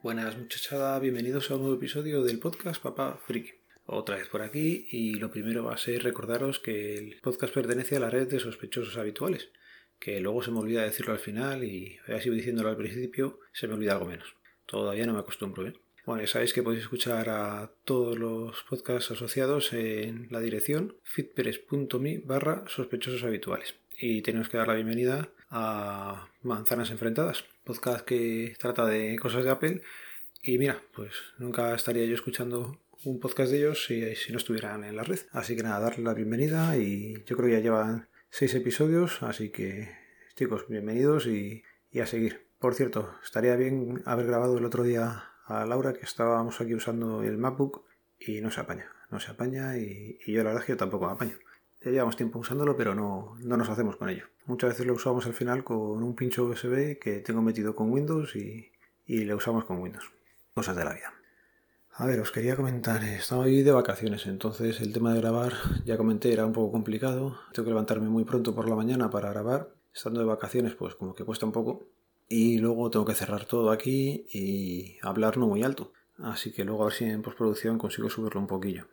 Buenas muchachada, bienvenidos a un nuevo episodio del podcast Papá Friki. Otra vez por aquí y lo primero va a ser recordaros que el podcast pertenece a la red de sospechosos habituales, que luego se me olvida decirlo al final y ya sigo diciéndolo al principio, se me olvida algo menos. Todavía no me acostumbro, ¿eh? Bueno, ya sabéis que podéis escuchar a todos los podcasts asociados en la dirección fitpress.me barra sospechosos habituales. Y tenemos que dar la bienvenida a Manzanas Enfrentadas, podcast que trata de cosas de Apple. Y mira, pues nunca estaría yo escuchando un podcast de ellos si, no estuvieran en la red. Así que nada, darle la bienvenida y yo creo que ya llevan seis episodios, así que chicos, bienvenidos y, a seguir. Por cierto, estaría bien haber grabado el otro día a Laura que estábamos aquí usando el MacBook y no se apaña, no se apaña y, y yo la verdad es que yo tampoco me apaño. Ya llevamos tiempo usándolo, pero no, no nos hacemos con ello. Muchas veces lo usamos al final con un pincho USB que tengo metido con Windows y, y lo usamos con Windows. Cosas de la vida. A ver, os quería comentar, estaba ahí de vacaciones, entonces el tema de grabar, ya comenté, era un poco complicado. Tengo que levantarme muy pronto por la mañana para grabar. Estando de vacaciones, pues como que cuesta un poco. Y luego tengo que cerrar todo aquí y hablar no muy alto. Así que luego a ver si en postproducción consigo subirlo un poquillo.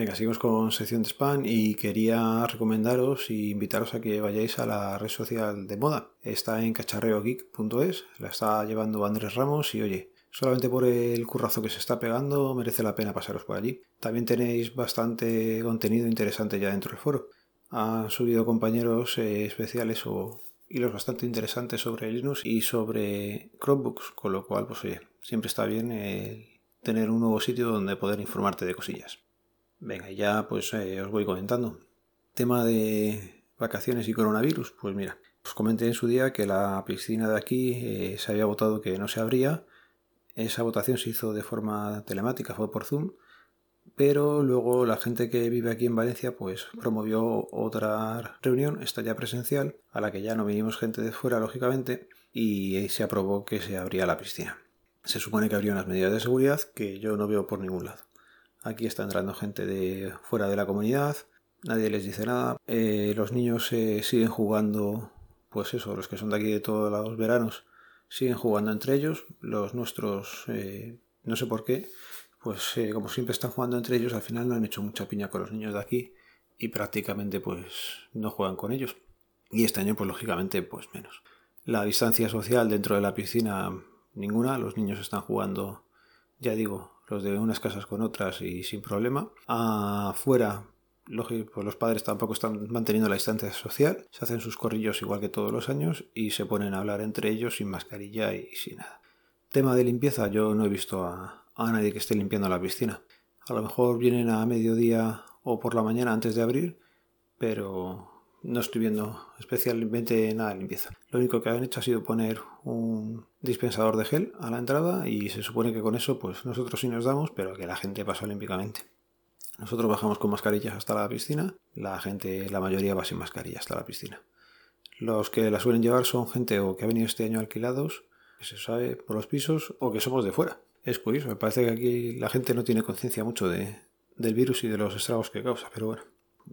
Venga, seguimos con sección de spam y quería recomendaros e invitaros a que vayáis a la red social de moda. Está en cacharreogeek.es, la está llevando Andrés Ramos y oye, solamente por el currazo que se está pegando merece la pena pasaros por allí. También tenéis bastante contenido interesante ya dentro del foro. Han subido compañeros eh, especiales o hilos bastante interesantes sobre Linux y sobre Chromebooks, con lo cual, pues oye, siempre está bien eh, tener un nuevo sitio donde poder informarte de cosillas. Venga, ya pues eh, os voy comentando. Tema de vacaciones y coronavirus. Pues mira, os comenté en su día que la piscina de aquí eh, se había votado que no se abría. Esa votación se hizo de forma telemática, fue por Zoom. Pero luego la gente que vive aquí en Valencia pues promovió otra reunión, esta ya presencial, a la que ya no vinimos gente de fuera, lógicamente, y se aprobó que se abría la piscina. Se supone que habría unas medidas de seguridad que yo no veo por ningún lado. Aquí está entrando gente de fuera de la comunidad, nadie les dice nada. Eh, los niños siguen jugando, pues eso, los que son de aquí de todos los veranos, siguen jugando entre ellos. Los nuestros, eh, no sé por qué, pues eh, como siempre están jugando entre ellos, al final no han hecho mucha piña con los niños de aquí y prácticamente pues no juegan con ellos. Y este año pues lógicamente pues menos. La distancia social dentro de la piscina ninguna, los niños están jugando, ya digo, los de unas casas con otras y sin problema. Afuera, lógico, pues los padres tampoco están manteniendo la distancia social, se hacen sus corrillos igual que todos los años y se ponen a hablar entre ellos sin mascarilla y sin nada. Tema de limpieza, yo no he visto a, a nadie que esté limpiando la piscina. A lo mejor vienen a mediodía o por la mañana antes de abrir, pero no estoy viendo especialmente nada de limpieza. Lo único que han hecho ha sido poner un dispensador de gel a la entrada y se supone que con eso pues nosotros sí nos damos, pero que la gente pasa olímpicamente. Nosotros bajamos con mascarillas hasta la piscina, la gente, la mayoría va sin mascarilla hasta la piscina. Los que la suelen llevar son gente o que ha venido este año alquilados, que se sabe por los pisos, o que somos de fuera. Es curioso, me parece que aquí la gente no tiene conciencia mucho de, del virus y de los estragos que causa, pero bueno.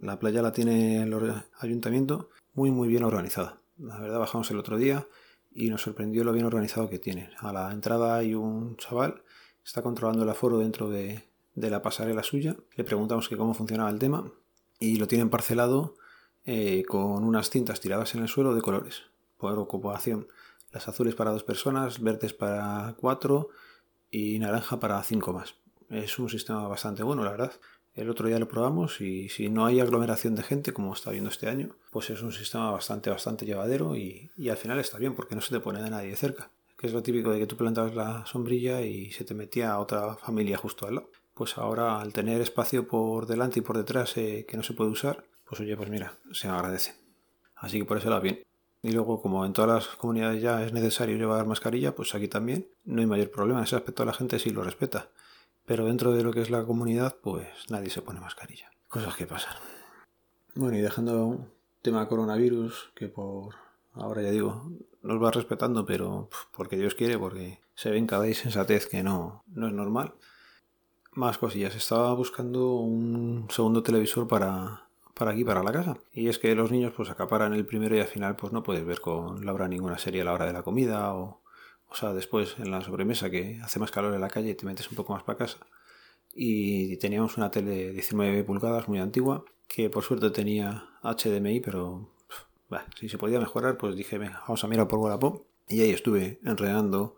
La playa la tiene el ayuntamiento muy muy bien organizada. La verdad bajamos el otro día y nos sorprendió lo bien organizado que tiene. A la entrada hay un chaval, está controlando el aforo dentro de, la pasarela suya. Le preguntamos que cómo funcionaba el tema y lo tienen parcelado eh, con unas cintas tiradas en el suelo de colores por ocupación. Las azules para dos personas, verdes para cuatro y naranja para cinco más. Es un sistema bastante bueno, la verdad. El otro día lo probamos y si no hay aglomeración de gente, como está viendo este año, pues es un sistema bastante, bastante llevadero y, al final está bien porque no se te pone de nadie cerca. Que es lo típico de que tú plantabas la sombrilla y se te metía a otra familia justo al lado. Pues ahora al tener espacio por delante y por detrás eh, que no se puede usar, pues oye, pues mira, se agradece. Así que por eso va bien. Y luego, como en todas las comunidades ya es necesario llevar mascarilla, pues aquí también no hay mayor problema. En ese aspecto la gente sí lo respeta pero dentro de lo que es la comunidad, pues nadie se pone mascarilla. Cosas que pasan. Bueno, y dejando un tema coronavirus, que por ahora ya digo, nos va respetando, pero porque Dios quiere, porque se ve en cada insensatez que no, no es normal. Más cosillas. Estaba buscando un segundo televisor para, para aquí, para la casa. Y es que los niños pues acaparan el primero y al final pues no puedes ver con Laura ninguna serie a la hora de la comida o, o sea, después en la sobremesa que hace más calor en la calle y te metes un poco más para casa. Y teníamos una tele de 19 pulgadas muy antigua que por suerte tenía HDMI, pero si se podía mejorar, pues dije, vamos a mirar por Wallapop. Y ahí estuve enredando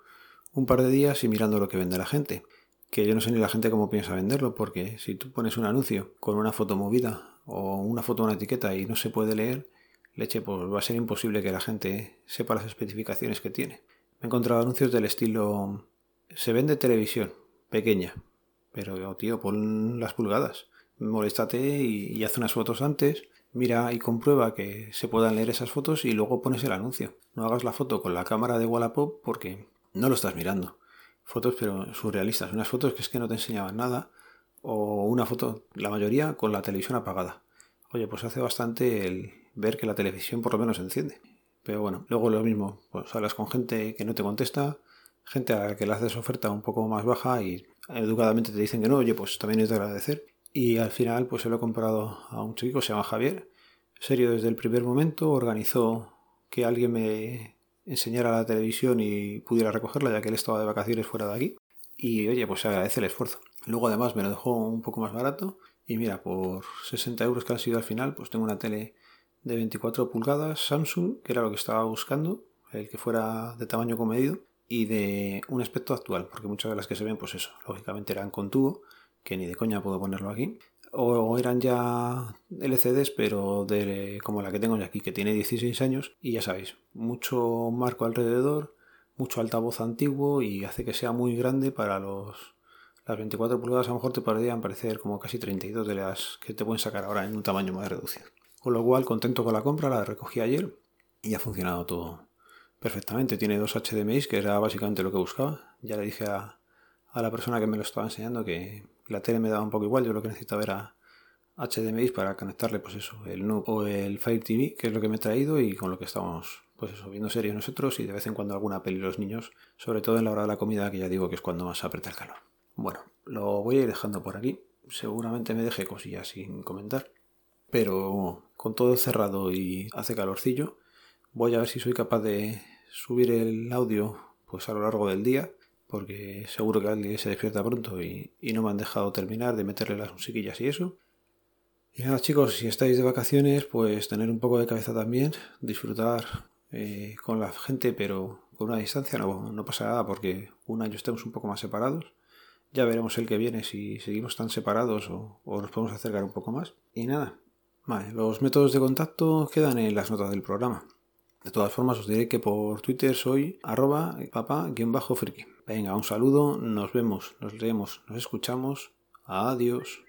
un par de días y mirando lo que vende la gente. Que yo no sé ni la gente cómo piensa venderlo, porque si tú pones un anuncio con una foto movida o una foto, una etiqueta y no se puede leer, leche, pues va a ser imposible que la gente sepa las especificaciones que tiene. Me he encontrado anuncios del estilo, se vende televisión, pequeña, pero tío, pon las pulgadas, moléstate y, y haz unas fotos antes mira y comprueba que se puedan leer esas fotos y luego pones el anuncio. No hagas la foto con la cámara de Wallapop porque no lo estás mirando. Fotos pero surrealistas, unas fotos que es que no te enseñaban nada o una foto, la mayoría con la televisión apagada. Oye, pues hace bastante el ver que la televisión por lo menos se enciende. Pero bueno, luego lo mismo, pues hablas con gente que no te contesta, gente a la que le haces oferta un poco más baja y educadamente te dicen que no, oye, pues también es de agradecer. Y al final, pues se lo he comprado a un chico, se llama Javier. Serio, desde el primer momento organizó que alguien me enseñara la televisión y pudiera recogerla, ya que él estaba de vacaciones fuera de aquí. Y oye, pues se agradece el esfuerzo. Luego además me lo dejó un poco más barato. Y mira, por 60 euros que han sido al final, pues tengo una tele de 24 pulgadas Samsung, que era lo que estaba buscando, el que fuera de tamaño comedido, y de un aspecto actual, porque muchas de las que se ven, pues eso, lógicamente eran con tubo que ni de coña puedo ponerlo aquí. O eran ya LCDs, pero de, como la que tengo ya aquí, que tiene 16 años, y ya sabéis, mucho marco alrededor, mucho altavoz antiguo y hace que sea muy grande para los... Las 24 pulgadas a lo mejor te podrían parecer como casi 32 de las que te pueden sacar ahora en un tamaño más reducido. Con lo cual, contento con la compra, la recogí ayer y ha funcionado todo perfectamente. Tiene dos HDMI, que era básicamente lo que buscaba. Ya le dije a, la persona que me lo estaba enseñando que la tele me daba un poco igual, yo lo que necesitaba era HDMI para conectarle pues eso, el o el Fire TV, que es lo que me he traído y con lo que estamos pues eso, viendo series nosotros y de vez en cuando alguna peli los niños, sobre todo en la hora de la comida, que ya digo que es cuando más aprieta el calor. Bueno, lo voy a ir dejando por aquí. Seguramente me deje cosillas sin comentar. Pero con todo cerrado y hace calorcillo, voy a ver si soy capaz de subir el audio pues a lo largo del día porque seguro que alguien se despierta pronto y, no me han dejado terminar de meterle las musiquillas y eso. Y nada chicos, si estáis de vacaciones, pues tener un poco de cabeza también, disfrutar eh, con la gente, pero con una distancia no, no pasa nada porque un año estemos un poco más separados. Ya veremos el que viene si seguimos tan separados o nos podemos acercar un poco más. Y nada, vale, los métodos de contacto quedan en las notas del programa. De todas formas, os diré que por Twitter soy arroba papá-friki. Venga, un saludo, nos vemos, nos leemos, nos escuchamos. Adiós.